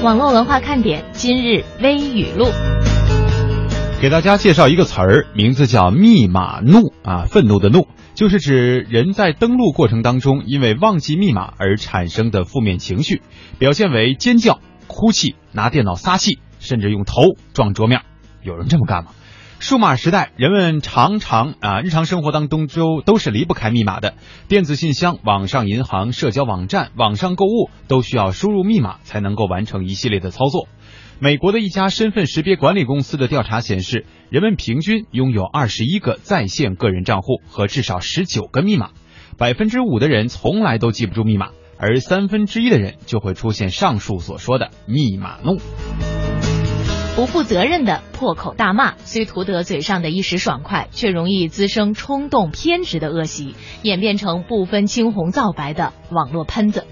网络文化看点今日微语录，给大家介绍一个词儿，名字叫“密码怒”啊，愤怒的怒，就是指人在登录过程当中因为忘记密码而产生的负面情绪，表现为尖叫、哭泣、拿电脑撒气，甚至用头撞桌面。有人这么干吗？数码时代，人们常常啊，日常生活当中都都是离不开密码的。电子信箱、网上银行、社交网站、网上购物都需要输入密码才能够完成一系列的操作。美国的一家身份识别管理公司的调查显示，人们平均拥有二十一个在线个人账户和至少十九个密码，百分之五的人从来都记不住密码，而三分之一的人就会出现上述所说的密码怒。不负责任的破口大骂，虽图得嘴上的一时爽快，却容易滋生冲动偏执的恶习，演变成不分青红皂白的网络喷子。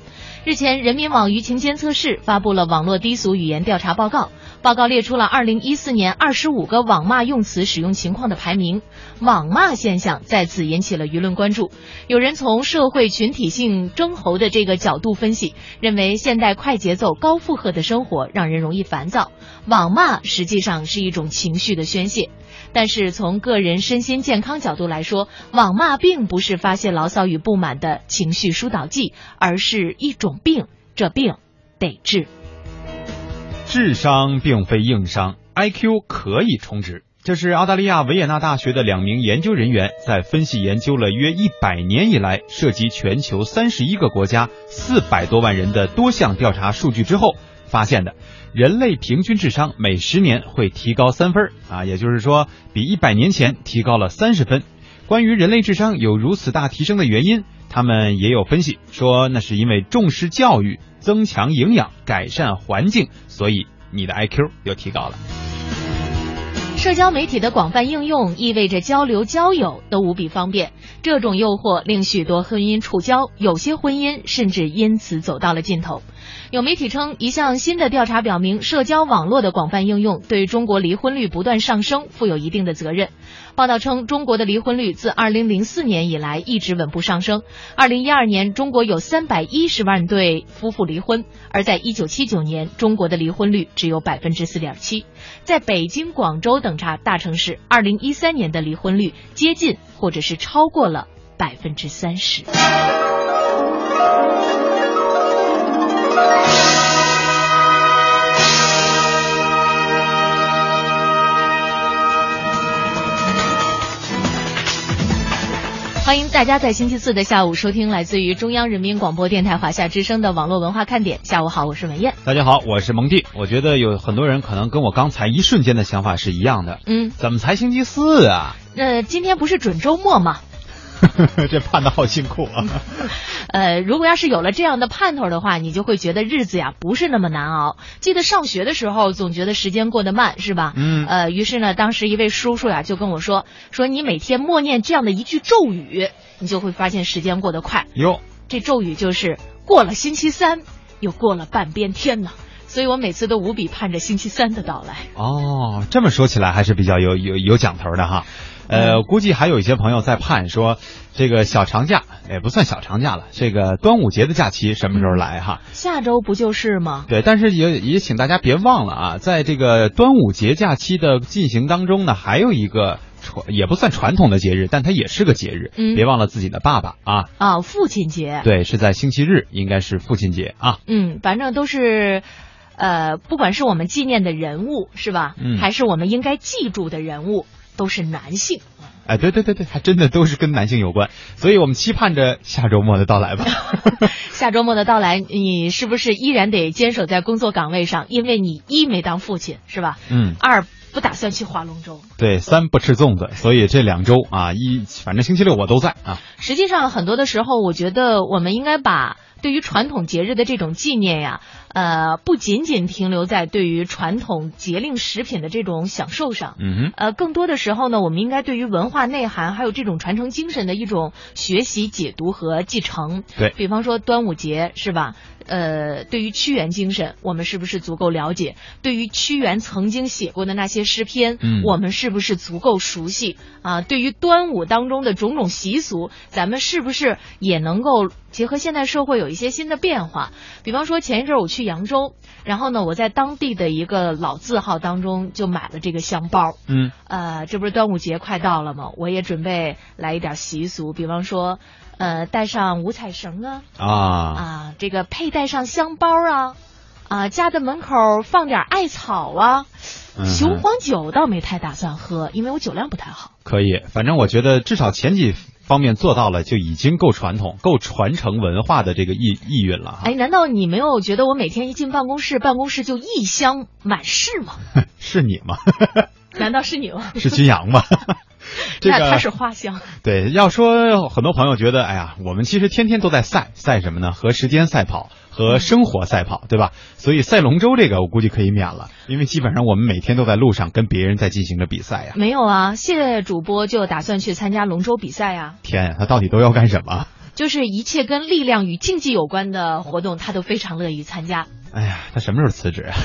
日前，人民网舆情监测室发布了网络低俗语言调查报告。报告列出了二零一四年二十五个网骂用词使用情况的排名，网骂现象再次引起了舆论关注。有人从社会群体性征候的这个角度分析，认为现代快节奏、高负荷的生活让人容易烦躁，网骂实际上是一种情绪的宣泄。但是从个人身心健康角度来说，网骂并不是发泄牢骚与不满的情绪疏导剂，而是一种病，这病得治。智商并非硬伤，IQ 可以充值。这是澳大利亚维也纳大学的两名研究人员在分析研究了约一百年以来涉及全球三十一个国家四百多万人的多项调查数据之后发现的。人类平均智商每十年会提高三分啊，也就是说，比一百年前提高了三十分。关于人类智商有如此大提升的原因，他们也有分析说，那是因为重视教育。增强营养，改善环境，所以你的 IQ 又提高了。社交媒体的广泛应用意味着交流交友都无比方便，这种诱惑令许多婚姻触礁，有些婚姻甚至因此走到了尽头。有媒体称，一项新的调查表明，社交网络的广泛应用对中国离婚率不断上升负有一定的责任。报道称，中国的离婚率自2004年以来一直稳步上升。2012年，中国有310万对夫妇离婚，而在1979年，中国的离婚率只有4.7%。在北京、广州等大大城市，2013年的离婚率接近或者是超过了30%。欢迎大家在星期四的下午收听来自于中央人民广播电台华夏之声的网络文化看点。下午好，我是文艳。大家好，我是蒙蒂。我觉得有很多人可能跟我刚才一瞬间的想法是一样的。嗯，怎么才星期四啊？那今天不是准周末吗？这盼的好辛苦啊！呃，如果要是有了这样的盼头的话，你就会觉得日子呀不是那么难熬。记得上学的时候，总觉得时间过得慢，是吧？嗯。呃，于是呢，当时一位叔叔呀就跟我说：“说你每天默念这样的一句咒语，你就会发现时间过得快。”哟，这咒语就是过了星期三，又过了半边天呢。所以我每次都无比盼着星期三的到来。哦，这么说起来还是比较有有有讲头的哈。呃，估计还有一些朋友在盼说，这个小长假也不算小长假了，这个端午节的假期什么时候来哈？下周不就是吗？对，但是也也请大家别忘了啊，在这个端午节假期的进行当中呢，还有一个传也不算传统的节日，但它也是个节日，嗯，别忘了自己的爸爸啊啊，父亲节，对，是在星期日，应该是父亲节啊，嗯，反正都是，呃，不管是我们纪念的人物是吧，嗯，还是我们应该记住的人物。都是男性，哎，对对对对，还真的都是跟男性有关，所以我们期盼着下周末的到来吧。下周末的到来，你是不是依然得坚守在工作岗位上？因为你一没当父亲，是吧？嗯。二不打算去划龙舟。对，三不吃粽子，所以这两周啊，一反正星期六我都在啊。实际上，很多的时候，我觉得我们应该把。对于传统节日的这种纪念呀，呃，不仅仅停留在对于传统节令食品的这种享受上，嗯哼，呃，更多的时候呢，我们应该对于文化内涵还有这种传承精神的一种学习、解读和继承。对比方说端午节是吧？呃，对于屈原精神，我们是不是足够了解？对于屈原曾经写过的那些诗篇，嗯，我们是不是足够熟悉？啊，对于端午当中的种种习俗，咱们是不是也能够结合现代社会有一些新的变化？比方说前一阵我去扬州，然后呢，我在当地的一个老字号当中就买了这个香包。嗯，呃，这不是端午节快到了吗？我也准备来一点习俗，比方说，呃，带上五彩绳啊，啊，啊，这个佩戴上香包啊，啊，家的门口放点艾草啊。嗯雄黄酒倒没太打算喝，因为我酒量不太好。可以，反正我觉得至少前几方面做到了，就已经够传统、够传承文化的这个意意蕴了哈。哎，难道你没有觉得我每天一进办公室，办公室就异香满室吗？是你吗？难道是你吗？是金阳吗？这个那它是花香。对，要说很多朋友觉得，哎呀，我们其实天天都在赛赛什么呢？和时间赛跑，和生活赛跑，对吧？所以赛龙舟这个我估计可以免了，因为基本上我们每天都在路上跟别人在进行着比赛呀。没有啊，谢主播就打算去参加龙舟比赛啊，天呀，他到底都要干什么？就是一切跟力量与竞技有关的活动，他都非常乐于参加。哎呀，他什么时候辞职啊？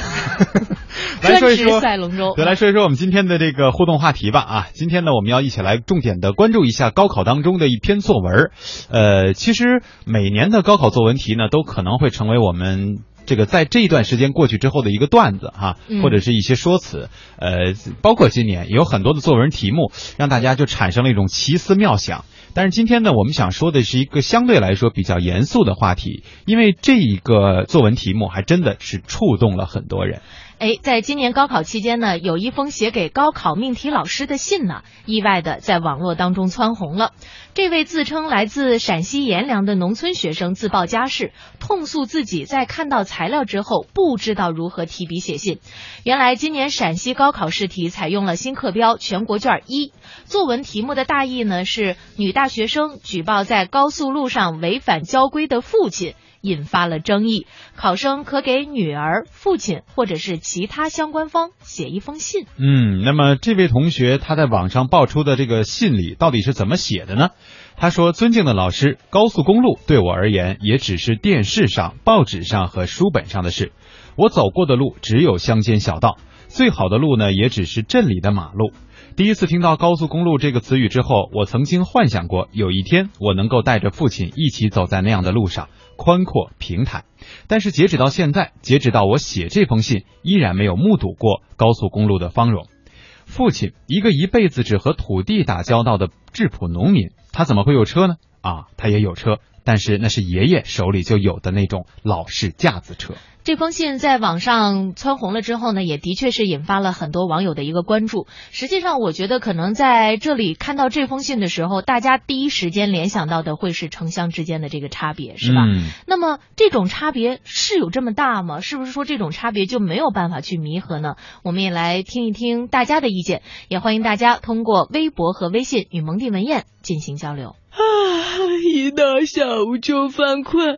来说一说赛龙舟。对，来说一说我们今天的这个互动话题吧啊，今天呢，我们要一起来重点的关注一下高考当中的一篇作文。呃，其实每年的高考作文题呢，都可能会成为我们。这个在这一段时间过去之后的一个段子哈，嗯或者是一些说辞，呃，包括今年也有很多的作文题目，让大家就产生了一种奇思妙想。但是今天呢，我们想说的是一个相对来说比较严肃的话题，因为这一个作文题目还真的是触动了很多人。哎，在今年高考期间呢，有一封写给高考命题老师的信呢，意外的在网络当中蹿红了。这位自称来自陕西阎良的农村学生自曝家世，痛诉自己在看到材料之后不知道如何提笔写信。原来今年陕西高考试题采用了新课标全国卷一，作文题目的大意呢是女大学生举报在高速路上违反交规的父亲。引发了争议，考生可给女儿、父亲或者是其他相关方写一封信。嗯，那么这位同学他在网上爆出的这个信里到底是怎么写的呢？他说：“尊敬的老师，高速公路对我而言也只是电视上、报纸上和书本上的事。我走过的路只有乡间小道，最好的路呢也只是镇里的马路。第一次听到高速公路这个词语之后，我曾经幻想过有一天我能够带着父亲一起走在那样的路上，宽阔平坦。但是截止到现在，截止到我写这封信，依然没有目睹过高速公路的芳容。父亲，一个一辈子只和土地打交道的质朴农民，他怎么会有车呢？啊，他也有车，但是那是爷爷手里就有的那种老式架子车。这封信在网上蹿红了之后呢，也的确是引发了很多网友的一个关注。实际上，我觉得可能在这里看到这封信的时候，大家第一时间联想到的会是城乡之间的这个差别，是吧？嗯那么这种差别是有这么大吗？是不是说这种差别就没有办法去弥合呢？我们也来听一听大家的意见，也欢迎大家通过微博和微信与蒙蒂文燕进行交流。啊，一到下午就犯困，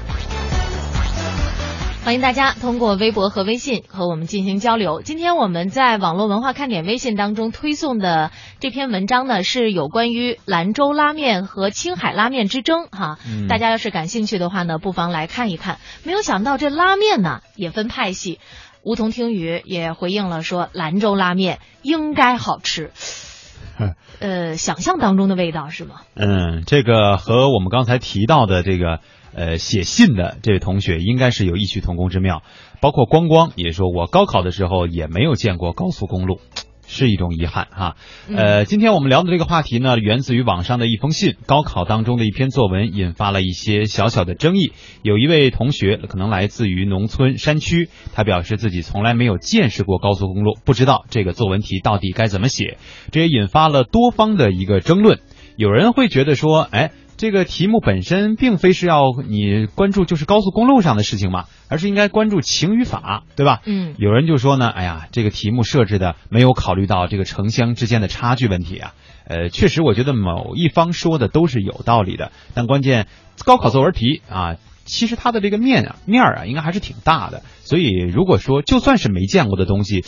欢迎大家通过微博和微信和我们进行交流。今天我们在网络文化看点微信当中推送的这篇文章呢，是有关于兰州拉面和青海拉面之争哈。嗯大家要是感兴趣的话呢，不妨来看一看。没有想到这拉面呢也分派系，梧桐听雨也回应了说，兰州拉面应该好吃。呃，想象当中的味道是吗？嗯，这个和我们刚才提到的这个呃写信的这位同学应该是有异曲同工之妙。包括光光也说，我高考的时候也没有见过高速公路。是一种遗憾哈。嗯呃，今天我们聊的这个话题呢，源自于网上的一封信，高考当中的一篇作文，引发了一些小小的争议。有一位同学可能来自于农村山区，他表示自己从来没有见识过高速公路，不知道这个作文题到底该怎么写，这也引发了多方的一个争论。有人会觉得说，哎。这个题目本身并非是要你关注就是高速公路上的事情嘛，而是应该关注情与法，对吧？嗯有人就说呢，哎呀，这个题目设置的没有考虑到这个城乡之间的差距问题啊。呃，确实，我觉得某一方说的都是有道理的，但关键高考作文题啊，其实它的这个面啊面儿啊，应该还是挺大的。所以如果说就算是没见过的东西，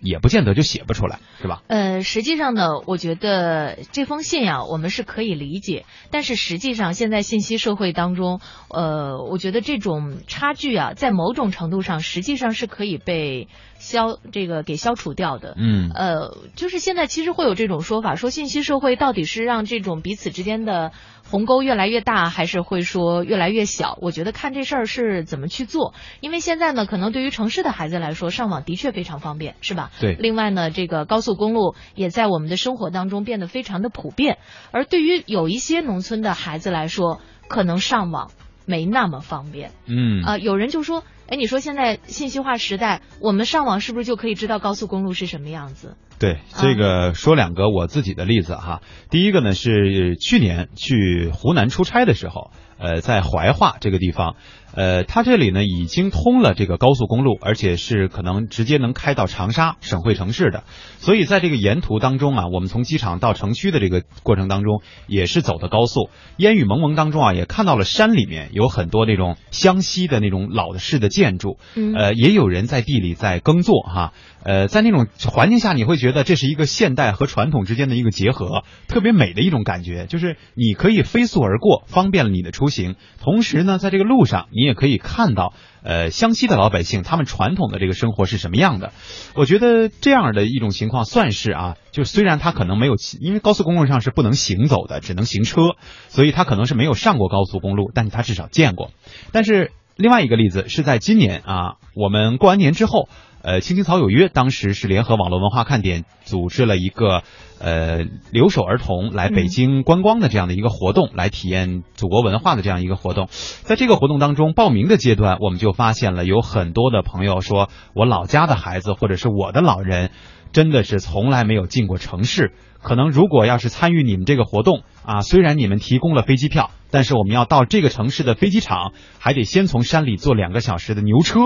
也不见得就写不出来，是吧？呃，实际上呢，我觉得这封信呀、我们是可以理解，但是实际上现在信息社会当中，呃，我觉得这种差距啊，在某种程度上实际上是可以被消这个给消除掉的。嗯呃，就是现在其实会有这种说法，说信息社会到底是让这种彼此之间的鸿沟越来越大，还是会说越来越小？我觉得看这事儿是怎么去做，因为现在呢，可能对于城市的孩子来说，上网的确非常方便，是吧？对另外呢，这个高速公路也在我们的生活当中变得非常的普遍，而对于有一些农村的孩子来说，可能上网没那么方便。嗯啊、有人就说，哎，你说现在信息化时代，我们上网是不是就可以知道高速公路是什么样子？对，这个说两个我自己的例子哈。第一个呢是去年去湖南出差的时候，呃，在怀化这个地方，呃，它这里呢已经通了这个高速公路，而且是可能直接能开到长沙省会城市的。所以在这个沿途当中啊，我们从机场到城区的这个过程当中，也是走的高速。烟雨蒙蒙当中啊，也看到了山里面有很多那种湘西的那种老式的建筑，嗯呃，也有人在地里在耕作哈。呃，在那种环境下，你会觉得这是一个现代和传统之间的一个结合，特别美的一种感觉。就是你可以飞速而过，方便了你的出行。同时呢，在这个路上，你也可以看到，呃，湘西的老百姓他们传统的这个生活是什么样的。我觉得这样的一种情况算是啊，就虽然他可能没有，因为高速公路上是不能行走的，只能行车，所以他可能是没有上过高速公路，但是他至少见过。但是另外一个例子是在今年啊，我们过完年之后。呃，青青草有约当时是联合网络文化看点组织了一个呃留守儿童来北京观光的这样的一个活动，来体验祖国文化的这样一个活动。在这个活动当中，报名的阶段，我们就发现了有很多的朋友说，我老家的孩子或者是我的老人，真的是从来没有进过城市。可能如果要是参与你们这个活动啊，虽然你们提供了飞机票，但是我们要到这个城市的飞机场，还得先从山里坐两个小时的牛车。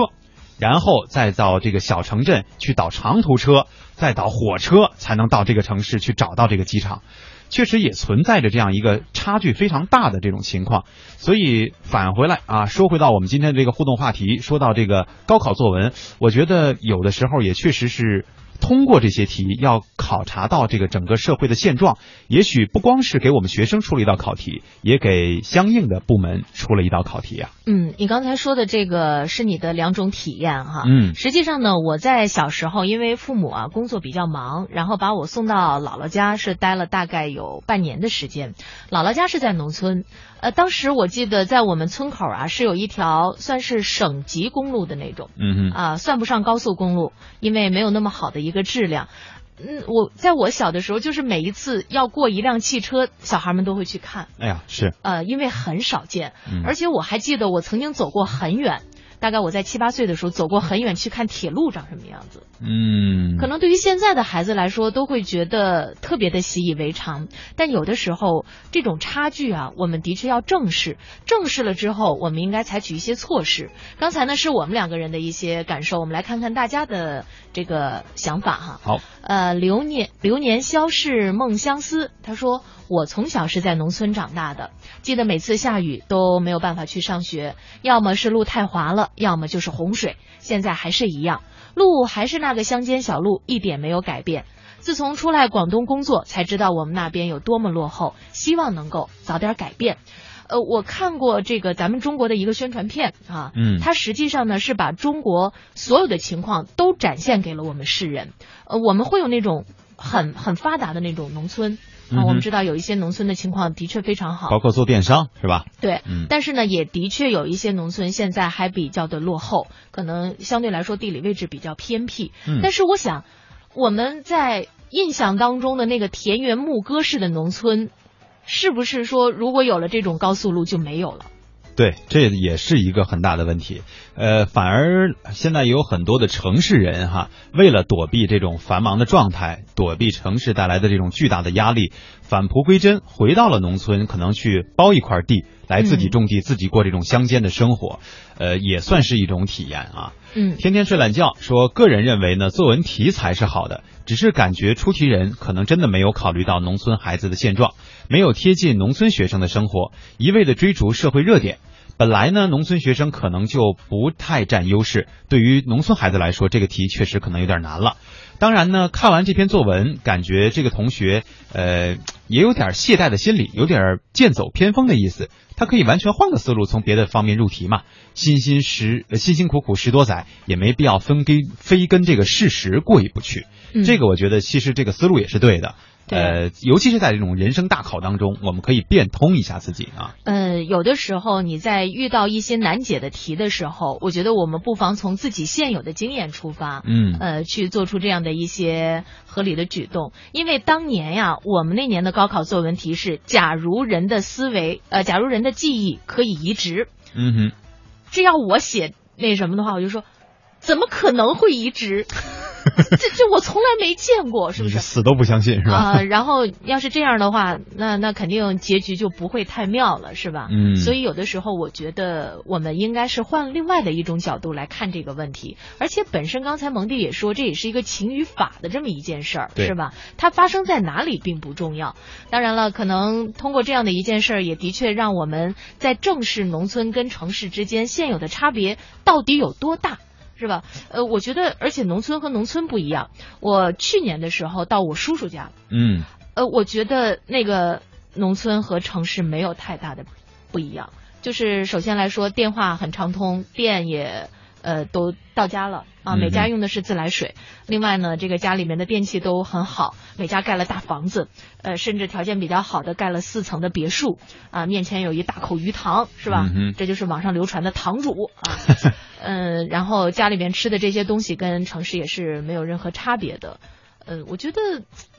然后再到这个小城镇去倒长途车，再倒火车，才能到这个城市去找到这个机场。确实也存在着这样一个差距非常大的这种情况。所以返回来啊，说回到我们今天的这个互动话题，说到这个高考作文，我觉得有的时候也确实是。通过这些题，要考察到这个整个社会的现状，也许不光是给我们学生出了一道考题，也给相应的部门出了一道考题啊。嗯，你刚才说的这个是你的两种体验哈。嗯实际上呢，我在小时候因为父母啊工作比较忙，然后把我送到姥姥家，是待了大概有半年的时间。姥姥家是在农村，呃，当时我记得在我们村口啊是有一条算是省级公路的那种，嗯哼，啊，算不上高速公路，因为没有那么好的一个质量。嗯，我在我小的时候，就是每一次要过一辆汽车，小孩们都会去看，哎呀，是，呃，因为很少见，嗯而且我还记得我曾经走过很远，大概我在七八岁的时候走过很远去看铁路长什么样子。嗯，可能对于现在的孩子来说，都会觉得特别的习以为常。但有的时候，这种差距啊，我们的确要正视。正视了之后，我们应该采取一些措施。刚才呢，是我们两个人的一些感受，我们来看看大家的这个想法哈。好，呃，流年流年消逝梦相思，他说我从小是在农村长大的，记得每次下雨都没有办法去上学，要么是路太滑了，要么就是洪水，现在还是一样，路还是那个乡间小路，一点没有改变。自从出来广东工作，才知道我们那边有多么落后，希望能够早点改变。呃，我看过这个咱们中国的一个宣传片啊，嗯它实际上呢是把中国所有的情况都展现给了我们世人。呃，我们会有那种很很发达的那种农村啊，嗯我们知道有一些农村的情况的确非常好，包括做电商是吧？对，嗯但是呢，也的确有一些农村现在还比较的落后，可能相对来说地理位置比较偏僻。嗯但是我想，我们在印象当中的那个田园牧歌式的农村，是不是说如果有了这种高速路就没有了？对，这也是一个很大的问题。呃，反而现在有很多的城市人哈，为了躲避这种繁忙的状态，躲避城市带来的这种巨大的压力，返璞归真，回到了农村，可能去包一块地来自己种地，自己过这种乡间的生活，呃，也算是一种体验啊。嗯，天天睡懒觉说，个人认为呢，作文题材是好的，只是感觉出题人可能真的没有考虑到农村孩子的现状，没有贴近农村学生的生活，一味的追逐社会热点。本来呢，农村学生可能就不太占优势，对于农村孩子来说，这个题确实可能有点难了。当然呢，看完这篇作文，感觉这个同学呃也有点懈怠的心理，有点剑走偏锋的意思。他可以完全换个思路，从别的方面入题嘛。辛辛十辛辛苦苦十多载，也没必要分跟非跟这个事实过意不去。这个我觉得其实这个思路也是对的。呃，尤其是在这种人生大考当中，我们可以变通一下自己啊。呃，有的时候你在遇到一些难解的题的时候，我觉得我们不妨从自己现有的经验出发，嗯，呃，去做出这样的一些合理的举动。因为当年呀，我们那年的高考作文题是：假如人的思维，呃，假如人的记忆可以移植，嗯哼，这要我写那什么的话，我就说，怎么可能会移植？这这我从来没见过，是不是？死都不相信是吧？啊，然后要是这样的话，那那肯定结局就不会太妙了，是吧？嗯。所以有的时候，我觉得我们应该是换另外的一种角度来看这个问题。而且本身刚才蒙蒂也说，这也是一个情与法的这么一件事儿，是吧？它发生在哪里并不重要。当然了，可能通过这样的一件事儿，也的确让我们在正视农村跟城市之间现有的差别到底有多大。是吧？呃，我觉得，而且农村和农村不一样。我去年的时候到我叔叔家，嗯，呃，我觉得那个农村和城市没有太大的不一样。就是首先来说，电话很畅通，电也呃都到家了啊，每家用的是自来水。另外呢，这个家里面的电器都很好，每家盖了大房子，呃，甚至条件比较好的盖了四层的别墅啊，面前有一大口鱼塘，是吧？这就是网上流传的堂主啊。嗯，然后家里面吃的这些东西跟城市也是没有任何差别的。呃，我觉得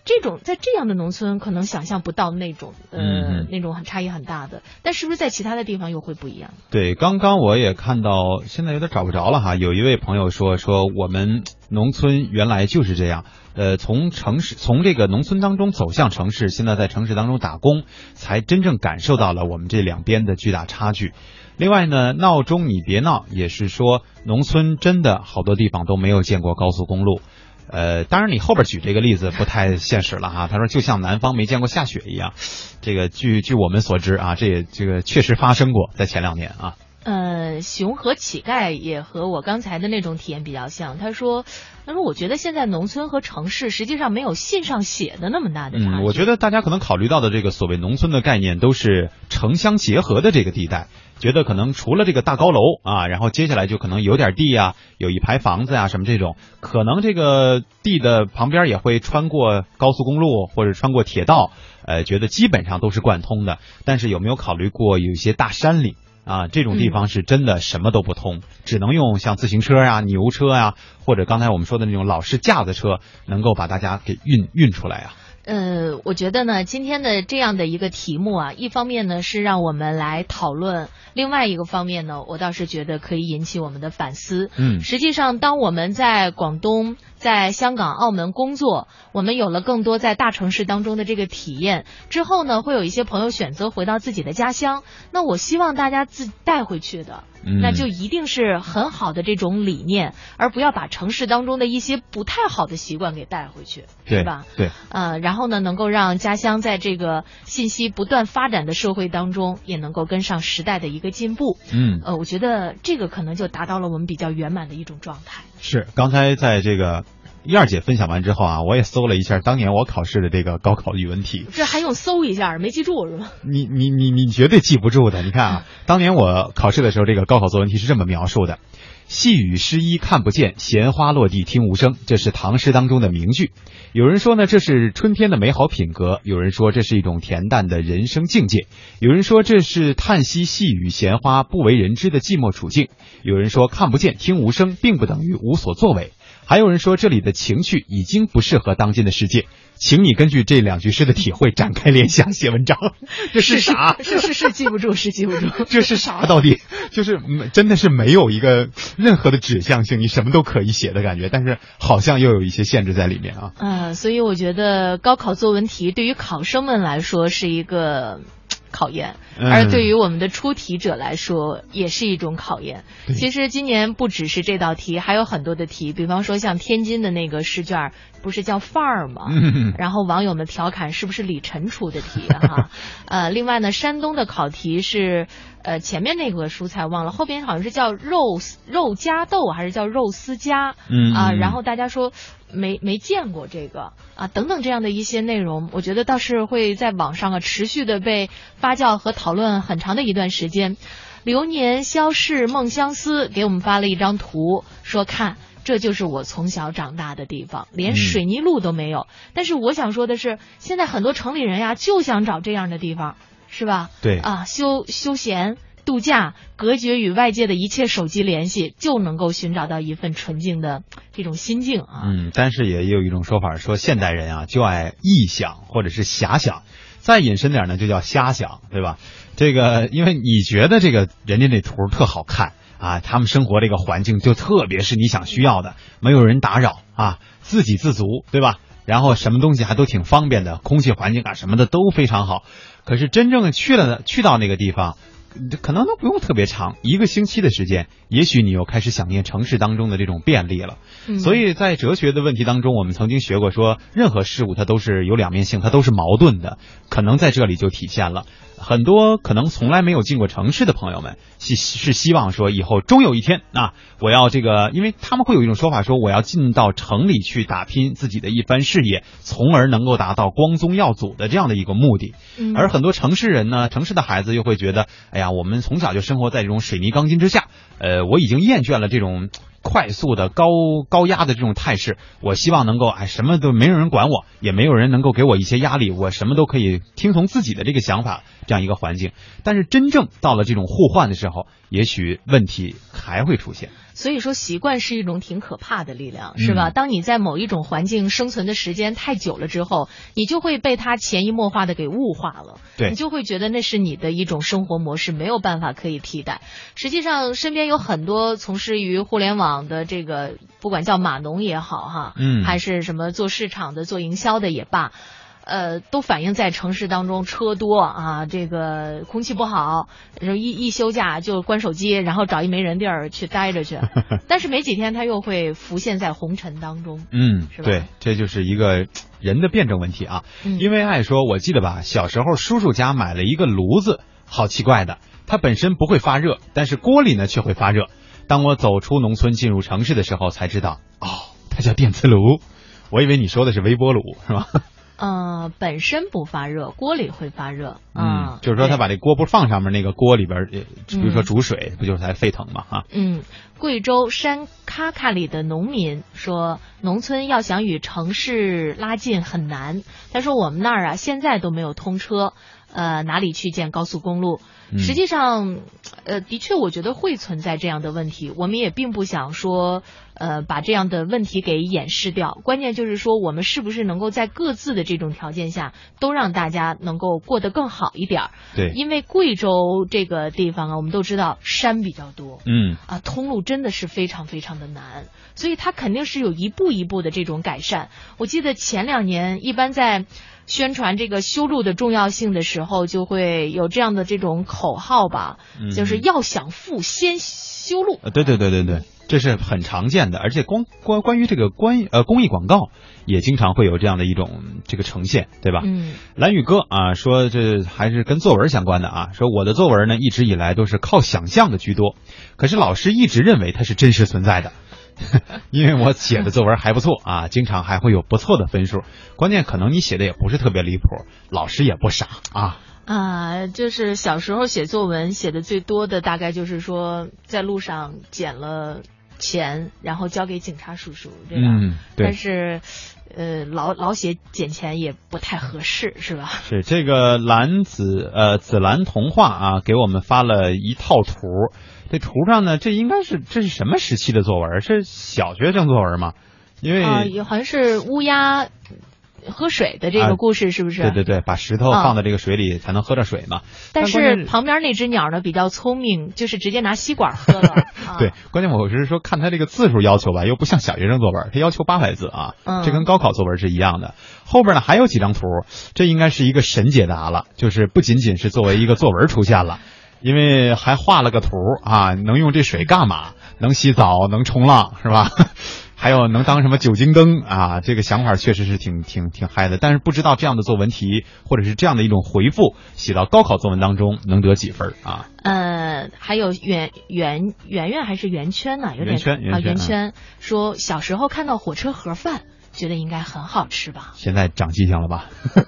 这种在这样的农村可能想象不到那种呃那种很差异很大的，但是不是在其他的地方又会不一样？对，刚刚我也看到，现在有点找不着了哈。有一位朋友说说我们农村原来就是这样，呃，从城市从这个农村当中走向城市，现在在城市当中打工，才真正感受到了我们这两边的巨大差距。另外呢，闹钟你别闹，也是说农村真的好多地方都没有见过高速公路。呃，当然你后边举这个例子不太现实了哈。他说就像南方没见过下雪一样，这个据据我们所知啊，这也这个确实发生过在前两年啊。呃，熊和乞丐也和我刚才的那种体验比较像。他说，他说我觉得现在农村和城市实际上没有信上写的那么大的差距。嗯，我觉得大家可能考虑到的这个所谓农村的概念，都是城乡结合的这个地带。觉得可能除了这个大高楼啊，然后接下来就可能有点地啊，有一排房子啊什么这种，可能这个地的旁边也会穿过高速公路或者穿过铁道，呃，觉得基本上都是贯通的。但是有没有考虑过有一些大山里啊，这种地方是真的什么都不通，只能用像自行车呀、牛车呀，或者刚才我们说的那种老式架子车，能够把大家给运运出来啊。呃，我觉得呢，今天的这样的一个题目啊，一方面呢是让我们来讨论，另外一个方面呢，我倒是觉得可以引起我们的反思。嗯，实际上，当我们在广东。在香港、澳门工作，我们有了更多在大城市当中的这个体验之后呢，会有一些朋友选择回到自己的家乡。那我希望大家自带回去的，那就一定是很好的这种理念，而不要把城市当中的一些不太好的习惯给带回去，对吧？对，呃，然后呢，能够让家乡在这个信息不断发展的社会当中，也能够跟上时代的一个进步。嗯，呃，我觉得这个可能就达到了我们比较圆满的一种状态。是，刚才在这个。燕儿姐分享完之后啊，我也搜了一下当年我考试的这个高考语文题。这还用搜一下？没记住是吗？你你你你绝对记不住的。你看啊，当年我考试的时候，这个高考作文题是这么描述的：细雨湿衣看不见，闲花落地听无声。这是唐诗当中的名句。有人说呢，这是春天的美好品格；有人说这是一种恬淡的人生境界；有人说这是叹息细雨闲花不为人知的寂寞处境；有人说看不见听无声，并不等于无所作为。还有人说这里的情绪已经不适合当今的世界，请你根据这两句诗的体会展开联想写文章。这是啥？是是是，记不住，是记不住。这是啥？到底就是没真的是没有一个任何的指向性，你什么都可以写的感觉，但是好像又有一些限制在里面啊。呃，所以我觉得高考作文题对于考生们来说是一个。考验，而对于我们的出题者来说，也是一种考验。其实今年不只是这道题，还有很多的题，比方说像天津的那个试卷，不是叫范儿吗？然后网友们调侃是不是李晨出的题哈？呃，另外呢，山东的考题是，呃，前面那个蔬菜忘了，后边好像是叫肉肉夹豆还是叫肉丝夹？嗯啊，然后大家说。没没见过这个啊，等等这样的一些内容，我觉得倒是会在网上啊持续的被发酵和讨论很长的一段时间。流年消逝梦相思给我们发了一张图，说看这就是我从小长大的地方，连水泥路都没有。但是我想说的是，现在很多城里人呀就想找这样的地方，是吧？对啊，休休闲。度假隔绝与外界的一切手机联系，就能够寻找到一份纯净的这种心境啊。嗯，但是也有一种说法说，现代人啊就爱臆想或者是遐想，再引申点呢就叫瞎想，对吧？这个因为你觉得这个人家那图特好看啊，他们生活这个环境就特别是你想需要的，没有人打扰啊，自给自足，对吧？然后什么东西还都挺方便的，空气环境啊什么的都非常好。可是真正去了去到那个地方。可能都不用特别长，一个星期的时间，也许你又开始想念城市当中的这种便利了。所以在哲学的问题当中，我们曾经学过，说任何事物它都是有两面性，它都是矛盾的，可能在这里就体现了。很多可能从来没有进过城市的朋友们，是是希望说以后终有一天啊，我要这个，因为他们会有一种说法说，我要进到城里去打拼自己的一番事业，从而能够达到光宗耀祖的这样的一个目的。而很多城市人呢，城市的孩子又会觉得，哎呀，我们从小就生活在这种水泥钢筋之下，呃，我已经厌倦了这种。快速的高高压的这种态势，我希望能够哎什么都没有人管我，也没有人能够给我一些压力，我什么都可以听从自己的这个想法，这样一个环境。但是真正到了这种互换的时候，也许问题还会出现。所以说，习惯是一种挺可怕的力量，是吧？当你在某一种环境生存的时间太久了之后，你就会被它潜移默化的给物化了。对，你就会觉得那是你的一种生活模式，没有办法可以替代。实际上，身边有很多从事于互联网的这个，不管叫码农也好，哈，嗯，还是什么做市场的、做营销的也罢。呃，都反映在城市当中，车多啊，这个空气不好，一一休假就关手机，然后找一没人地儿去待着去。但是没几天，他又会浮现在红尘当中。嗯，是吧？对，这就是一个人的辩证问题啊。因为爱说，我记得吧，小时候叔叔家买了一个炉子，好奇怪的，它本身不会发热，但是锅里呢却会发热。当我走出农村进入城市的时候，才知道，哦，它叫电磁炉。我以为你说的是微波炉，是吧？呃，本身不发热，锅里会发热。嗯，就是说他把这锅不放上面，那个锅里边，比如说煮水，不就是才沸腾嘛？哈。嗯，贵州山咔咔里的农民说，农村要想与城市拉近很难。他说我们那儿啊，现在都没有通车，呃，哪里去建高速公路？实际上，呃，的确，我觉得会存在这样的问题。我们也并不想说，呃，把这样的问题给掩饰掉。关键就是说，我们是不是能够在各自的这种条件下，都让大家能够过得更好一点儿？对，因为贵州这个地方啊，我们都知道山比较多，嗯，啊，通路真的是非常非常的难，所以它肯定是有一步一步的这种改善。我记得前两年，一般在。宣传这个修路的重要性的时候，就会有这样的这种口号吧，就是要想富，先修路。呃，对对对对对，这是很常见的，而且公关关于这个关呃公益广告，也经常会有这样的一种这个呈现，对吧？嗯。蓝宇哥啊，说这还是跟作文相关的啊，说我的作文呢一直以来都是靠想象的居多，可是老师一直认为它是真实存在的。因为我写的作文还不错啊，经常还会有不错的分数。关键可能你写的也不是特别离谱，老师也不傻啊。啊，就是小时候写作文写的最多的，大概就是说在路上捡了钱，然后交给警察叔叔，对吧？嗯，对。但是呃，老老写捡钱也不太合适，是吧？是这个蓝紫呃紫蓝童话啊，给我们发了一套图。这图上呢，这应该是这是什么时期的作文？是小学生作文吗？因为啊，也好像是乌鸦喝水的这个故事，是不是？对对对，把石头放在这个水里才能喝着水嘛。但是旁边那只鸟呢比较聪明，就是直接拿吸管喝了。对，关键我是说看他这个字数要求吧，又不像小学生作文，他要求八百字啊，这跟高考作文是一样的。后边呢还有几张图，这应该是一个神解答了，就是不仅仅是作为一个作文出现了。因为还画了个图啊，能用这水干嘛？能洗澡，能冲浪，是吧？还有能当什么酒精灯啊？这个想法确实是挺挺挺嗨的。但是不知道这样的作文题或者是这样的一种回复写到高考作文当中能得几分啊？呃，还有圆圆圆圆还是圆圈呢？有点啊圆圈说小时候看到火车盒饭，觉得应该很好吃吧？现在长记性了吧？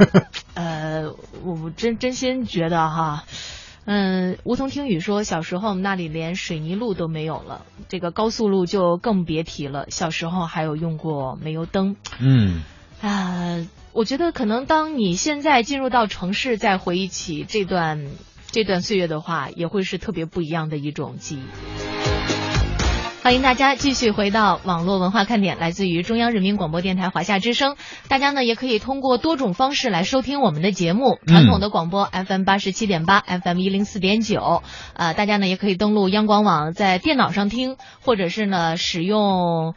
呃，我我真真心觉得哈。嗯，梧桐听雨说，小时候那里连水泥路都没有了，这个高速路就更别提了。小时候还有用过煤油灯。嗯，啊，我觉得可能当你现在进入到城市，再回忆起这段这段岁月的话，也会是特别不一样的一种记忆。欢迎大家继续回到网络文化看点，来自于中央人民广播电台华夏之声。大家呢也可以通过多种方式来收听我们的节目，传统的广播 FM 八十七点八，FM 一零四点九。呃，大家呢也可以登录央广网，在电脑上听，或者是呢使用。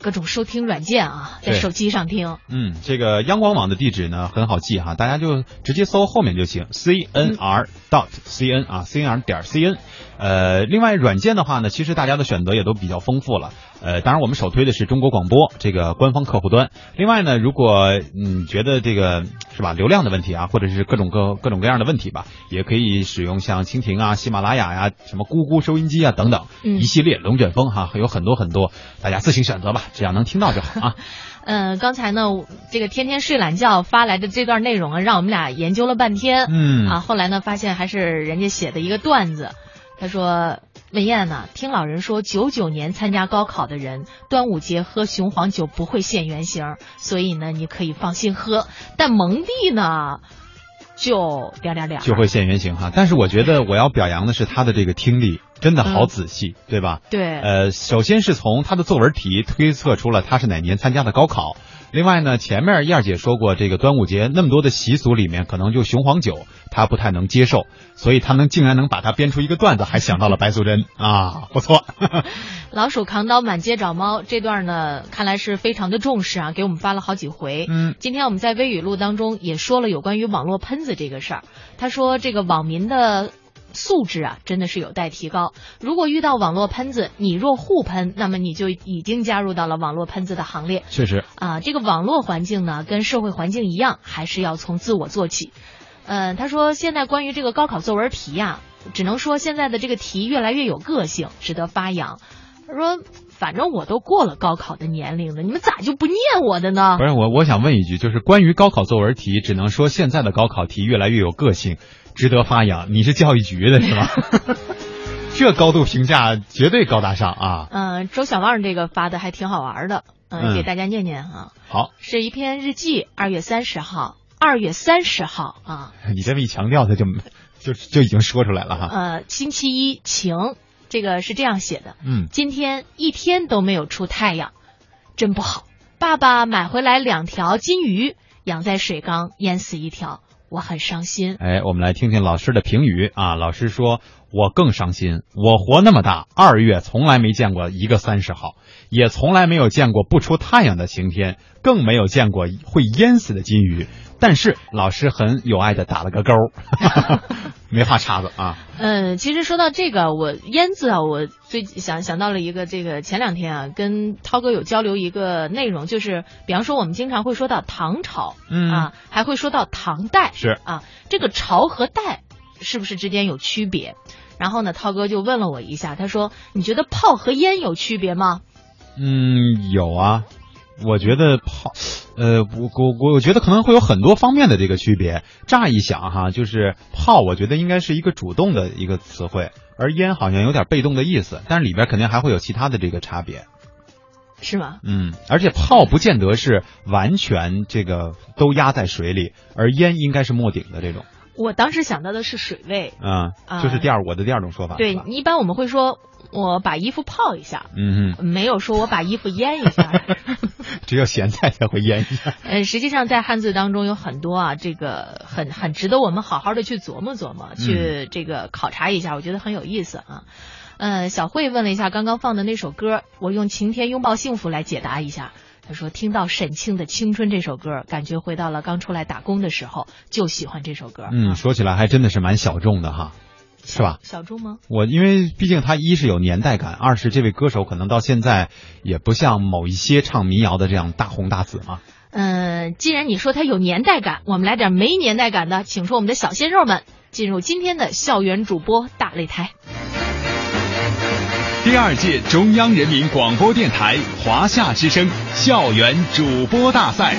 各种收听软件啊，在手机上听。嗯，这个央广网的地址呢很好记哈，大家就直接搜后面就行，c n r dot c n 啊，c n r 点 c n。呃，另外软件的话呢，其实大家的选择也都比较丰富了。呃，当然我们首推的是中国广播这个官方客户端。另外呢，如果嗯觉得这个是吧流量的问题啊，或者是各种各各种各样的问题吧，也可以使用像蜻蜓啊、喜马拉雅呀、什么咕咕收音机啊等等一系列龙卷风哈，有很多很多，大家自行选择吧，只要能听到就好啊。嗯，刚才呢，这个天天睡懒觉发来的这段内容啊，让我们俩研究了半天。嗯啊，后来呢，发现还是人家写的一个段子。他说：“文燕呢，听老人说，九九年参加高考的人，端午节喝雄黄酒不会现原形，所以呢，你可以放心喝。但蒙蒂呢，就点点点就会现原形哈。但是我觉得我要表扬的是他的这个听力，真的好仔细，对吧？对。呃，首先是从他的作文题推测出了他是哪年参加的高考。”另外呢，前面燕儿姐说过，这个端午节那么多的习俗里面，可能就雄黄酒她不太能接受，所以她能竟然能把它编出一个段子，还想到了白素贞啊，不错。老鼠扛刀满街找猫这段呢，看来是非常的重视啊，给我们发了好几回。嗯，今天我们在微语录当中也说了有关于网络喷子这个事儿，他说这个网民的。素质啊，真的是有待提高。如果遇到网络喷子，你若互喷，那么你就已经加入到了网络喷子的行列。确实啊，这个网络环境呢，跟社会环境一样，还是要从自我做起。嗯，他说现在关于这个高考作文题呀，只能说现在的这个题越来越有个性，值得发扬。他说，反正我都过了高考的年龄了，你们咋就不念我的呢？不是我，我想问一句，就是关于高考作文题，只能说现在的高考题越来越有个性。值得发扬，你是教育局的是吧？这高度评价绝对高大上啊！嗯，周小旺这个发的还挺好玩的，嗯，给大家念念啊。好，是一篇日记，二月三十号，二月三十号啊。你这么一强调，他就就就已经说出来了哈。呃，星期一晴，这个是这样写的。嗯，今天一天都没有出太阳，真不好。爸爸买回来两条金鱼，养在水缸，淹死一条。我很伤心。哎，我们来听听老师的评语啊。老师说：“我更伤心。我活那么大，二月从来没见过一个三十号，也从来没有见过不出太阳的晴天，更没有见过会淹死的金鱼。”但是老师很有爱的打了个勾，没画叉子啊。嗯，其实说到这个，我淹字啊，我最想想到了一个这个前两天啊，跟涛哥有交流一个内容，就是比方说我们经常会说到唐朝，嗯啊，还会说到唐代，是啊，这个朝和代是不是之间有区别？然后呢，涛哥就问了我一下，他说：“你觉得炮和烟有区别吗？”嗯，有啊。我觉得泡，呃，我我我觉得可能会有很多方面的这个区别。乍一想哈，就是泡，我觉得应该是一个主动的一个词汇，而烟好像有点被动的意思，但是里边肯定还会有其他的这个差别。是吗？嗯，而且泡不见得是完全这个都压在水里，而烟应该是没顶的这种。我当时想到的是水位，啊、啊就是第二我的第二种说法。对一般我们会说我把衣服泡一下，嗯嗯，没有说我把衣服腌一下。只有咸菜才会腌一下。呃，实际上在汉字当中有很多啊，这个很很值得我们好好的去琢磨琢磨，去这个考察一下，我觉得很有意思啊。呃，小慧问了一下刚刚放的那首歌，我用《晴天拥抱幸福》来解答一下。她说听到沈庆的《青春》这首歌，感觉回到了刚出来打工的时候，就喜欢这首歌。嗯，啊说起来还真的是蛮小众的哈，是吧？小猪吗？我因为毕竟他一是有年代感，二是这位歌手可能到现在也不像某一些唱民谣的这样大红大紫嘛。嗯，既然你说他有年代感，我们来点没年代感的，请出我们的小鲜肉们进入今天的校园主播大擂台。第二届中央人民广播电台华夏之声校园主播大赛，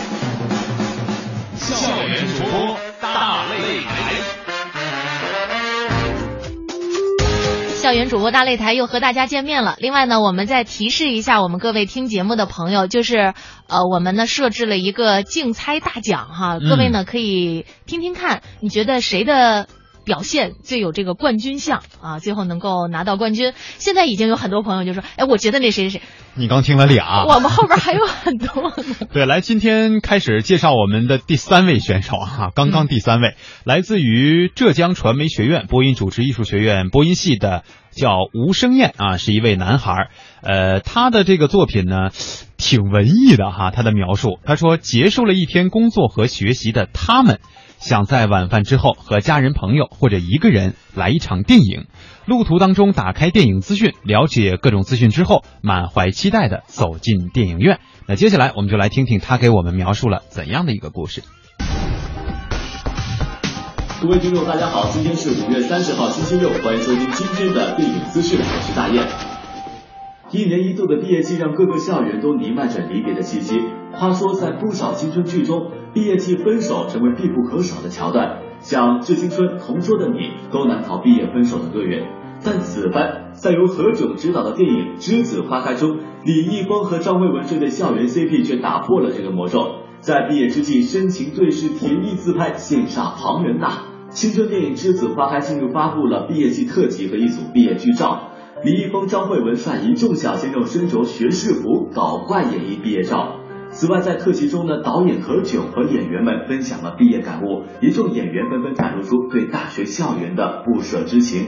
校园主播大校园主播大擂台又和大家见面了。另外呢，我们再提示一下我们各位听节目的朋友，就是呃，我们呢设置了一个竞猜大奖哈，嗯各位呢可以听听看，你觉得谁的？表现最有这个冠军相啊，最后能够拿到冠军。现在已经有很多朋友就说，哎，我觉得那谁谁谁，你刚听了俩，我们后边还有很多。对，来，今天开始介绍我们的第三位选手啊，刚刚第三位，来自于浙江传媒学院播音主持艺术学院播音系的，叫吴生燕啊，是一位男孩。呃，他的这个作品呢，挺文艺的哈。他的描述，他说，结束了一天工作和学习的他们，想在晚饭之后和家人朋友或者一个人来一场电影。路途当中打开电影资讯，了解各种资讯之后，满怀期待的走进电影院。那接下来我们就来听听他给我们描述了怎样的一个故事。各位听众，大家好，今天是五月三十号，星期六，欢迎收听今天的电影资讯，我是大雁。一年一度的毕业季让各个校园都弥漫着离别的气息。话说，在不少青春剧中，毕业季分手成为必不可少的桥段，像《致青春》《同桌的你》都难逃毕业分手的厄运。但此番在由何炅执导的电影《栀子花开》中，李易峰和张慧雯这对校园 CP 却打破了这个魔咒，在毕业之际深情对视，甜蜜自拍，羡煞旁人呐。青春电影《栀子花开》近日发布了毕业季特辑和一组毕业剧照。李易峰、张慧雯率一众小鲜肉身着学士服，搞怪演绎毕业照。此外，在特辑中呢，导演何炅和演员们分享了毕业感悟，一众演员纷纷袒露出对大学校园的不舍之情。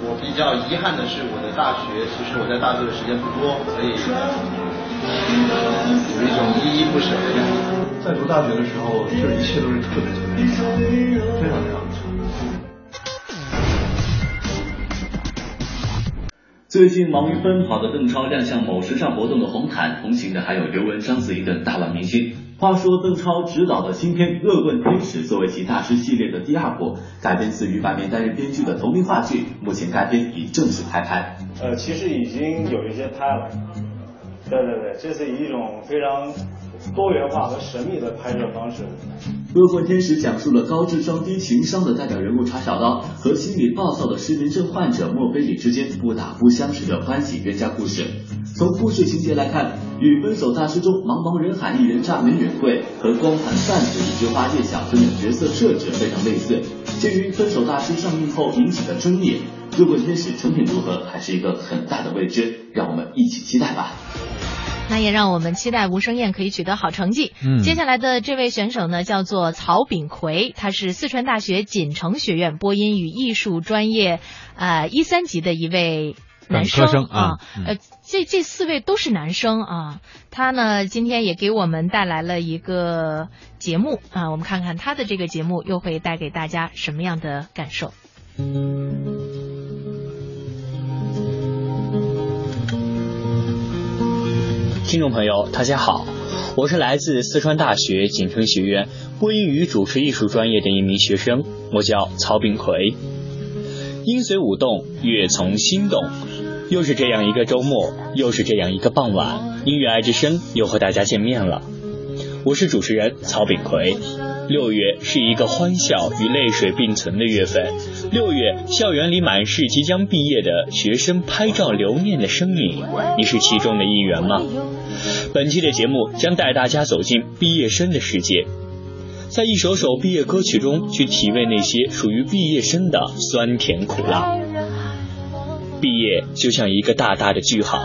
我比较遗憾的是，我的大学其实我在大学的时间不多，所以有一种依依不舍的感觉。在读大学的时候，这一切都是特别特别长，非常非常最近忙于奔跑的邓超亮相某时尚活动的红毯，同行的还有刘雯、章子怡等大腕明星。话说邓超执导的新片《恶棍天使》作为其大师系列的第二部，改编自于百年担任编剧的同名话剧，目前该片已正式开拍。呃，其实已经有一些拍了。对对对，这是以一种非常多元化和神秘的拍摄方式。《恶棍天使》讲述了高智商低情商的代表人物查小刀和心理暴躁的失眠症患者莫非里之间不打不相识的欢喜冤家故事。从故事情节来看，与《分手大师》中茫茫人海一人渣没人会和光盘贩子一枝花叶小春的角色设置非常类似。鉴于《分手大师》上映后引起的争议，《恶棍天使》成品如何还是一个很大的未知，让我们一起期待吧。那也让我们期待吴生燕可以取得好成绩。嗯接下来的这位选手呢，叫做曹炳奎，他是四川大学锦城学院播音与艺术专业，呃一三级的一位男生生啊呃，这这四位都是男生啊。他呢，今天也给我们带来了一个节目啊，我们看看他的这个节目又会带给大家什么样的感受。听众朋友，大家好，我是来自四川大学锦城学院播音与主持艺术专业的一名学生，我叫曹炳奎。音随舞动，乐从心动，又是这样一个周末，又是这样一个傍晚，音乐爱之声又和大家见面了。我是主持人曹炳奎。六月是一个欢笑与泪水并存的月份。六月，校园里满是即将毕业的学生拍照留念的身影，你是其中的一员吗？本期的节目将带大家走进毕业生的世界，在一首首毕业歌曲中去体味那些属于毕业生的酸甜苦辣。毕业就像一个大大的句号，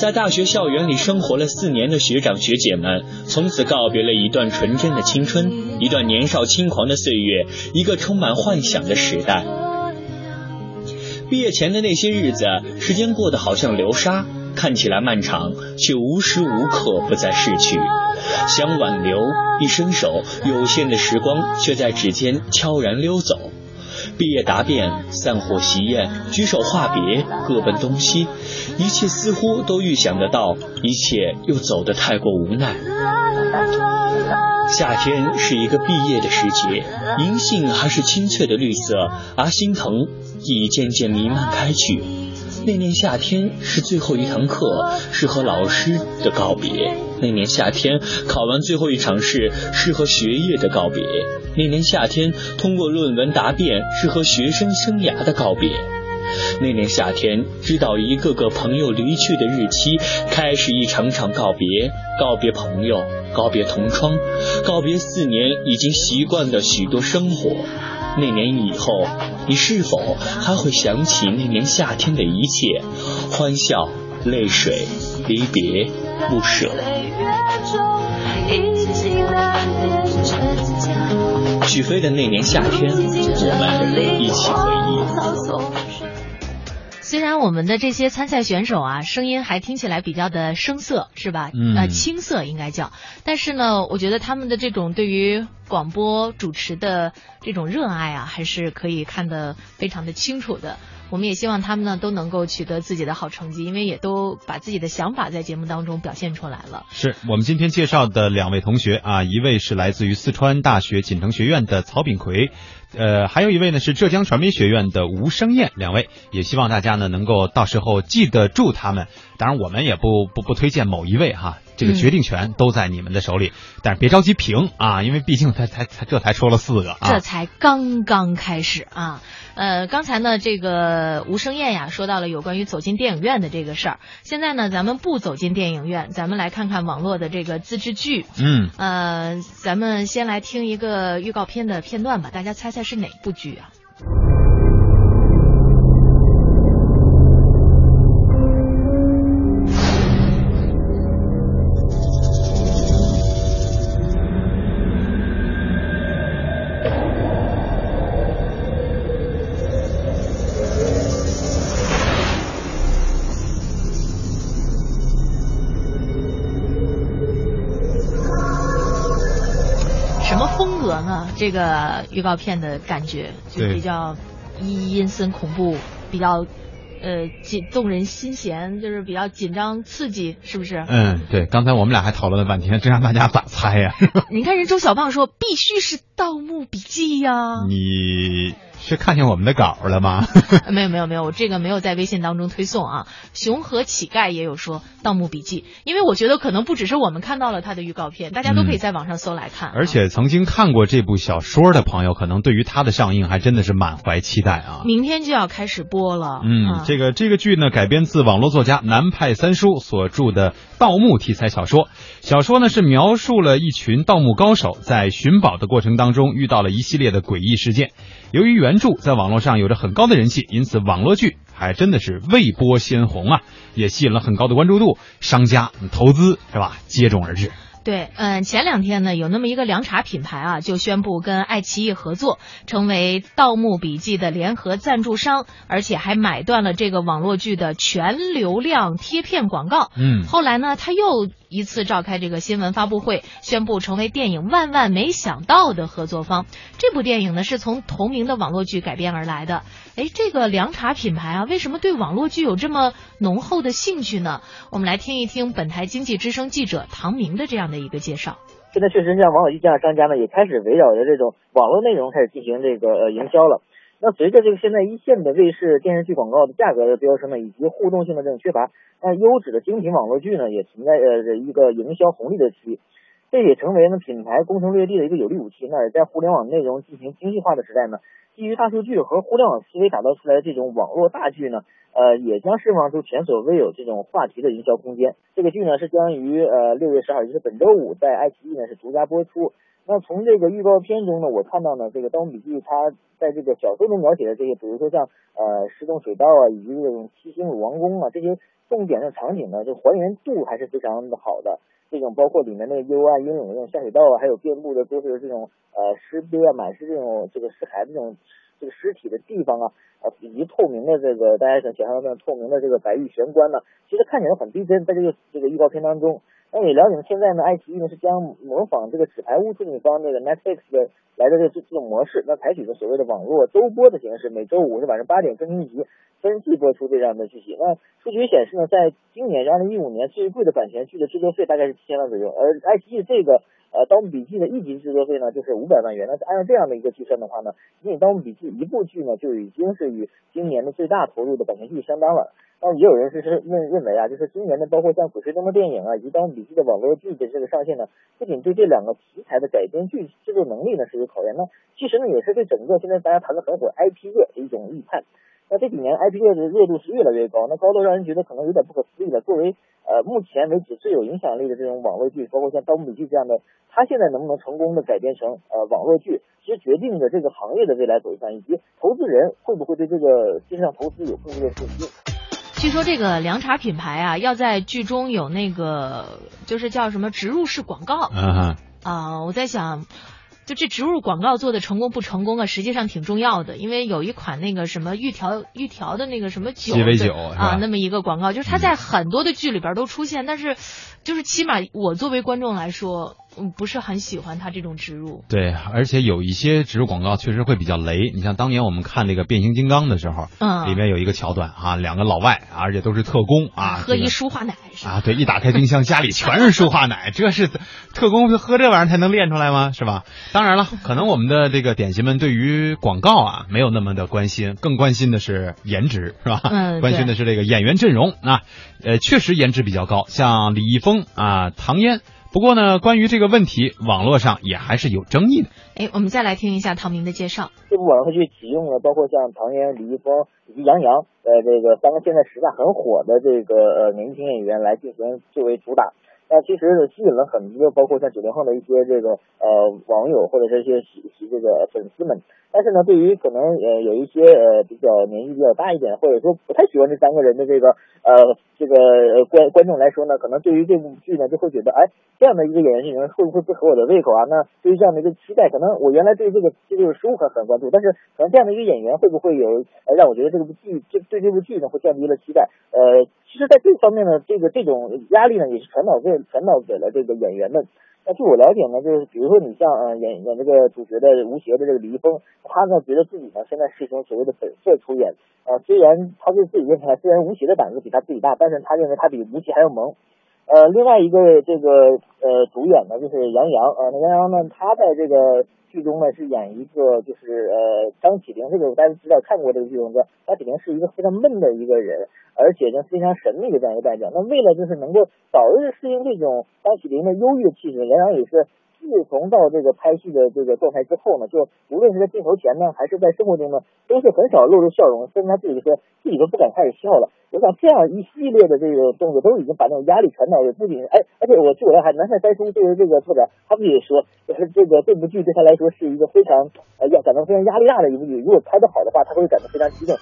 在大学校园里生活了四年的学长学姐们，从此告别了一段纯真的青春，一段年少轻狂的岁月，一个充满幻想的时代。毕业前的那些日子，时间过得好像流沙，看起来漫长，却无时无刻不在逝去。想挽留，一伸手，有限的时光却在指尖悄然溜走。毕业答辩，散伙席宴，举手话别，各奔东西，一切似乎都预想得到，一切又走得太过无奈。夏天是一个毕业的时节，银杏还是清脆的绿色，而心疼已渐渐弥漫开去。那年夏天是最后一堂课，是和老师的告别。那年夏天考完最后一场试，是和学业的告别。那年夏天通过论文答辩，是和学生生涯的告别。那年夏天知道一个个朋友离去的日期，开始一场场告别，告别朋友，告别同窗，告别四年已经习惯的许多生活。那年以后，你是否还会想起那年夏天的一切？欢笑、泪水、离别、不舍。许飞的那年夏天，我们一起回忆。虽然我们的这些参赛选手啊，声音还听起来比较的生涩，是吧？嗯，呃，青涩应该叫。但是呢，我觉得他们的这种对于广播主持的这种热爱啊，还是可以看得非常的清楚的。我们也希望他们呢都能够取得自己的好成绩，因为也都把自己的想法在节目当中表现出来了。是我们今天介绍的两位同学啊，一位是来自于四川大学锦城学院的曹炳奎，呃，还有一位呢是浙江传媒学院的吴生燕，两位也希望大家呢能够到时候记得住他们。当然，我们也不不不推荐某一位哈，这个决定权都在你们的手里。但是别着急评啊，因为毕竟他才才这才说了四个啊，这才刚刚开始啊。呃，刚才呢，这个吴生燕呀说到了有关于走进电影院的这个事儿。现在呢，咱们不走进电影院，咱们来看看网络的这个自制剧。嗯，呃，咱们先来听一个预告片的片段吧，大家猜猜是哪部剧啊？这个预告片的感觉就比较阴森恐怖，比较呃紧动人心弦，就是比较紧张刺激，是不是？嗯，对。刚才我们俩还讨论了半天，这让大家咋猜呀？你看人周小胖说必须是《盗墓笔记》呀。你。是看见我们的稿了吗？没有没有没有，我这个没有在微信当中推送啊。熊和乞丐也有说《盗墓笔记》，因为我觉得可能不只是我们看到了他的预告片，大家都可以在网上搜来看。而且曾经看过这部小说的朋友，可能对于他的上映还真的是满怀期待啊。明天就要开始播了。嗯，这个这个剧呢，改编自网络作家南派三叔所著的盗墓题材小说。小说呢是描述了一群盗墓高手在寻宝的过程当中遇到了一系列的诡异事件。由于原著在网络上有着很高的人气，因此网络剧还真的是未播先红啊，也吸引了很高的关注度，商家投资是吧接踵而至。对，嗯，前两天呢，有那么一个凉茶品牌啊，就宣布跟爱奇艺合作，成为《盗墓笔记》的联合赞助商，而且还买断了这个网络剧的全流量贴片广告。嗯，后来呢，他又一次召开这个新闻发布会，宣布成为电影《万万没想到》的合作方。这部电影呢，是从同名的网络剧改编而来的。哎，这个凉茶品牌啊，为什么对网络剧有这么浓厚的兴趣呢？我们来听一听本台经济之声记者唐明的这样的。一个介绍，现在确实像网友剧这样商家呢，也开始围绕着这种网络内容开始进行这个营销了。那随着这个现在一线的卫视电视剧广告的价格的飙升呢，以及互动性的这种缺乏，那优质的精品网络剧呢，也存在呃一个营销红利的期。这也成为呢品牌攻城略地的一个有力武器。那也在互联网内容进行精细化的时代呢，基于大数据和互联网思维打造出来的这种网络大剧呢，呃，也将释放出前所未有这种话题的营销空间。这个剧呢是将于呃六月十号，也就是本周五在爱奇艺呢是独家播出。那从这个预告片中呢，我看到呢，这个《盗墓笔记》它在这个小说中描写的这些，比如说像呃失踪水道啊，以及这种七星鲁王宫啊这些重点的场景呢，就还原度还是非常的好的。这种包括里面那个幽暗阴冷的这种下水道啊，还有遍布的都是这种呃尸堆啊，满是这种这个尸骸的这种这个尸体的地方啊，啊以及透明的这个大家想想象那种透明的这个白玉玄关呢，其实看起来很逼真，在这个这个预告片当中。那你了解现在呢，爱奇艺呢是将模仿这个纸牌屋出品方这个 Netflix 的来的这这种模式，那采取的所谓的网络周播的形式，每周五是晚上八点更新一集，分季播出这样的剧集。那数据显示呢，在今年二零一五年最贵的版权剧的制作费大概是七千万左右，而爱奇艺这个呃《盗墓笔记》的一集制作费呢就是五百万元。那按照这样的一个计算的话呢，仅仅《盗墓笔记》一部剧呢就已经是与今年的最大投入的版权剧相当了。那也有人是是认认为啊，就是今年的包括像《鬼吹灯》的电影啊，以及《盗墓笔记》的网络剧的这个上线呢，不仅对这两个题材的改编剧制作能力呢是有考验，那其实呢也是对整个现在大家谈的很火 IP 热的一种预判。那这几年 IP 热的热度是越来越高，那高到让人觉得可能有点不可思议了。作为呃目前为止最有影响力的这种网络剧，包括像《盗墓笔记》这样的，它现在能不能成功的改编成呃网络剧，其实决定着这个行业的未来走向，以及投资人会不会对这个线上投资有更多的信心。据说这个凉茶品牌啊，要在剧中有那个就是叫什么植入式广告。嗯啊，我在想，就这植入广告做的成功不成功啊，实际上挺重要的。因为有一款那个什么玉条玉条的那个什么酒，鸡尾酒啊，那么一个广告，就是它在很多的剧里边都出现，但是就是起码我作为观众来说。嗯，不是很喜欢他这种植入。对，而且有一些植入广告确实会比较雷。你像当年我们看那个变形金刚的时候，嗯，里面有一个桥段啊，两个老外，而且都是特工啊，喝一舒化奶啊，对，一打开冰箱，家里全是舒化奶，这是特工喝这玩意儿才能练出来吗？是吧？当然了，可能我们的这个点心们对于广告啊没有那么的关心，更关心的是颜值，是吧？嗯，关心的是这个演员阵容啊，呃，确实颜值比较高，像李易峰啊，唐嫣。不过呢，关于这个问题，网络上也还是有争议的。哎，我们再来听一下唐明的介绍。这部网络剧启用了包括像唐嫣、李易峰以及杨洋，呃，这个三个现在时代很火的这个呃年轻演员来进行作为主打。那其实吸引了很多，包括像九零后的一些这个呃网友或者是一些喜喜这个粉丝们。但是呢，对于可能呃有一些呃比较年纪比较大一点，或者说不太喜欢这三个人的这个呃这个观观众来说呢，可能对于这部剧呢就会觉得，哎，这样的一个演员阵容会不会不合我的胃口啊？那对于这样的一个期待，可能我原来对这个这个书很很关注，但是可能这样的一个演员会不会有让我觉得这部剧这对这部剧呢会降低了期待？呃，其实在这方面呢，这个这种压力呢也是传导给传导给了这个演员们。那据我了解呢，就是比如说你像呃演演这个主角的吴邪的这个李易峰，他呢觉得自己呢现在是一种所谓的本色出演，呃虽然他对自己认为虽然吴邪的胆子比他自己大，但是他认为他比吴邪还要萌。呃，另外一个这个呃主演呢就是杨洋，呃那杨洋呢他在这个剧中呢是演一个就是呃张起灵，这个大家知道看过这个剧中的张起灵是一个非常闷的一个人。而且呢，非常神秘的这样一个代表。那为了就是能够早日适应这种张起灵的优越气质，杨洋也是自从到这个拍戏的这个状态之后呢，就无论是在镜头前呢，还是在生活中呢，都是很少露出笑容，甚至他自己说自己都不敢开始笑了。我想这样一系列的这个动作，都已经把那种压力传导给不仅哎，而且我据我了解，南派三叔对于这个作者，他自己说，这个这部剧对他来说是一个非常呃要感到非常压力大的一部剧。如果拍得好的话，他会感到非常激动。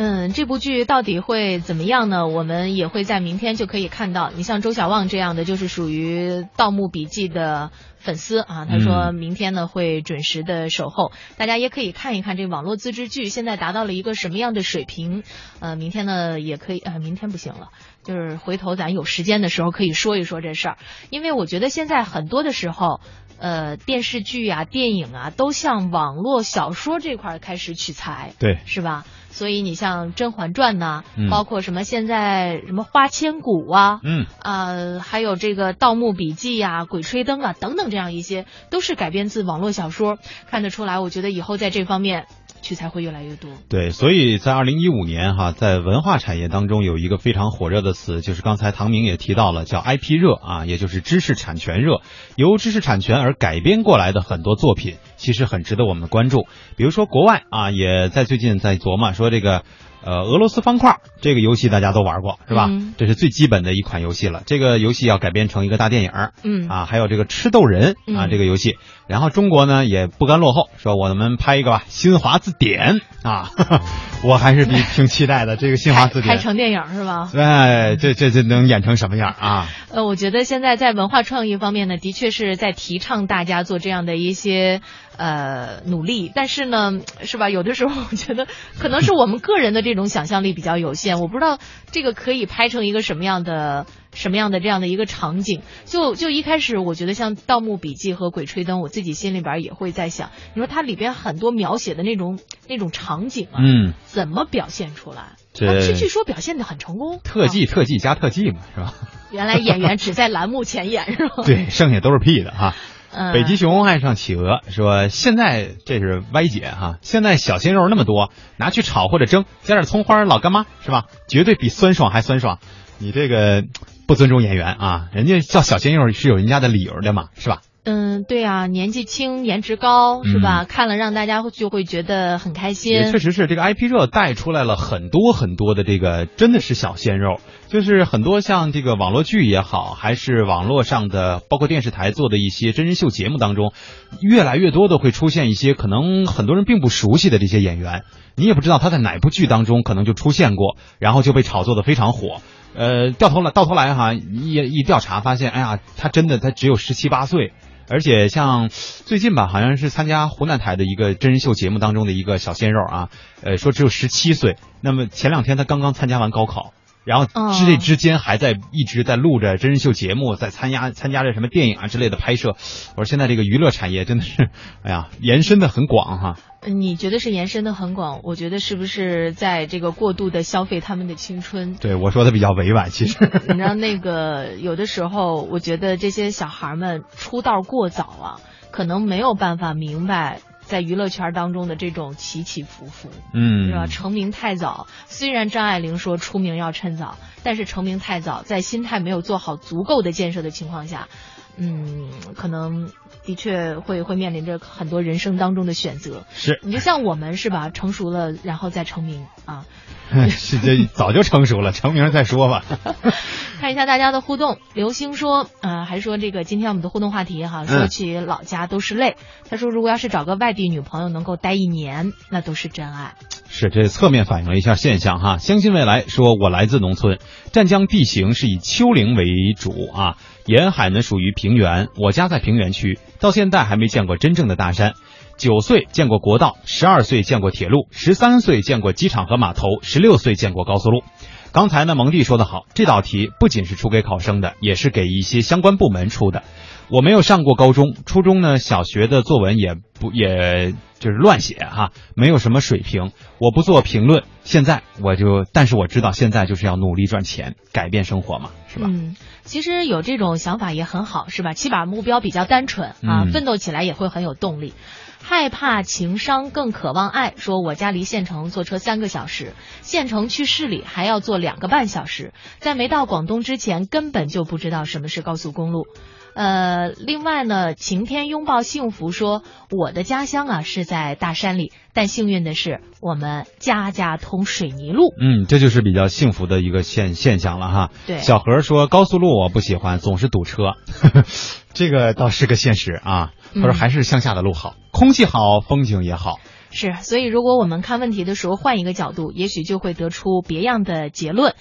嗯，这部剧到底会怎么样呢？我们也会在明天就可以看到。你像周小旺这样的，就是属于《盗墓笔记》的粉丝啊，他说明天呢会准时的守候。大家也可以看一看这网络自制剧现在达到了一个什么样的水平。呃，明天呢也可以，呃，明天不行了，就是回头咱有时间的时候可以说一说这事儿。因为我觉得现在很多的时候，呃，电视剧啊、电影啊，都向网络小说这块开始取材，对，是吧？所以你像《甄嬛传》呐，嗯包括什么现在什么《花千骨》啊，嗯呃，还有这个《盗墓笔记》呀、《鬼吹灯》啊等等这样一些，都是改编自网络小说。看得出来，我觉得以后在这方面去才会越来越多。对，所以在二零一五年哈，在文化产业当中有一个非常火热的词，就是刚才唐明也提到了，叫 IP 热啊，也就是知识产权热。由知识产权而改编过来的很多作品，其实很值得我们关注。比如说国外啊，也在最近在琢磨说这个。呃，俄罗斯方块这个游戏大家都玩过是吧？嗯这是最基本的一款游戏了。这个游戏要改编成一个大电影嗯啊，还有这个吃豆人啊嗯这个游戏。然后中国呢也不甘落后，说我们拍一个吧，新华字典啊，我还是比挺期待的 这个新华字典。拍成电影是吧？哎，这这这能演成什么样啊？呃，我觉得现在在文化创意方面呢，的确是在提倡大家做这样的一些呃努力，但是呢，是吧？有的时候我觉得 可能是我们个人的这种想象力比较有限，我不知道这个可以拍成一个什么样的。什么样的这样的一个场景？就就一开始，我觉得像《盗墓笔记》和《鬼吹灯》，我自己心里边也会在想，你说它里边很多描写的那种那种场景啊，嗯，怎么表现出来？这但是据说表现的很成功，特技、特技加特技嘛，是吧？原来演员只在栏目前演是吧？对，剩下都是屁的哈。北极熊爱上企鹅，说现在这是歪解哈，现在小鲜肉那么多，拿去炒或者蒸，加点葱花老干妈是吧？绝对比酸爽还酸爽。你这个不尊重演员啊，人家叫小鲜肉是有人家的理由的嘛，是吧？嗯，对啊，年纪轻，颜值高，是吧？嗯看了让大家就会觉得很开心。也确实是这个 IP 热带出来了很多很多的这个真的是小鲜肉，就是很多像这个网络剧也好，还是网络上的包括电视台做的一些真人秀节目当中，越来越多的会出现一些可能很多人并不熟悉的这些演员，你也不知道他在哪部剧当中可能就出现过，然后就被炒作的非常火。呃，掉头来到头来哈，一一调查发现，哎呀，他真的他只有十七八岁。而且像最近吧，好像是参加湖南台的一个真人秀节目当中的一个小鲜肉啊，呃，说只有十七岁。那么前两天他刚刚参加完高考，然后哦之这之间还在一直在录着真人秀节目，在参加参加着什么电影啊之类的拍摄。我说现在这个娱乐产业真的是，哎呀，延伸的很广哈。你觉得是延伸的很广？我觉得是不是在这个过度的消费他们的青春？对我说的比较委婉，其实。你知道那个有的时候，我觉得这些小孩们出道过早啊，可能没有办法明白在娱乐圈当中的这种起起伏伏。嗯是吧？成名太早，虽然张爱玲说出名要趁早，但是成名太早，在心态没有做好足够的建设的情况下，嗯，可能的确会会面临着很多人生当中的选择。是你就像我们是吧？成熟了，然后再成名啊。是这早就成熟了，成名再说吧。看一下大家的互动，刘星说，呃，还说这个今天我们的互动话题哈，嗯说起老家都是泪。他说，如果要是找个外地女朋友能够待一年，那都是真爱。是，这侧面反映了一下现象哈。相信未来说，我来自农村，湛江地形是以丘陵为主啊，沿海呢属于平原。我家在平原区，到现在还没见过真正的大山。九岁见过国道，十二岁见过铁路，十三岁见过机场和码头，十六岁见过高速路。刚才呢，蒙蒂说的好，这道题不仅是出给考生的，也是给一些相关部门出的。我没有上过高中，初中呢，小学的作文也不也就是乱写哈，没有什么水平。我不做评论，现在我就，但是我知道现在就是要努力赚钱，改变生活嘛，是吧？嗯，其实有这种想法也很好，是吧？起码目标比较单纯啊，嗯奋斗起来也会很有动力。害怕情商，更渴望爱。说我家离县城坐车三个小时，县城去市里还要坐两个半小时，在没到广东之前根本就不知道什么是高速公路。呃，另外呢，晴天拥抱幸福说，我的家乡啊是在大山里，但幸运的是，我们家家通水泥路。嗯，这就是比较幸福的一个现现象了哈。对小何说高速路我不喜欢，总是堵车，这个倒是个现实啊。他说嗯还是乡下的路好，空气好，风景也好。是，所以如果我们看问题的时候换一个角度，也许就会得出别样的结论。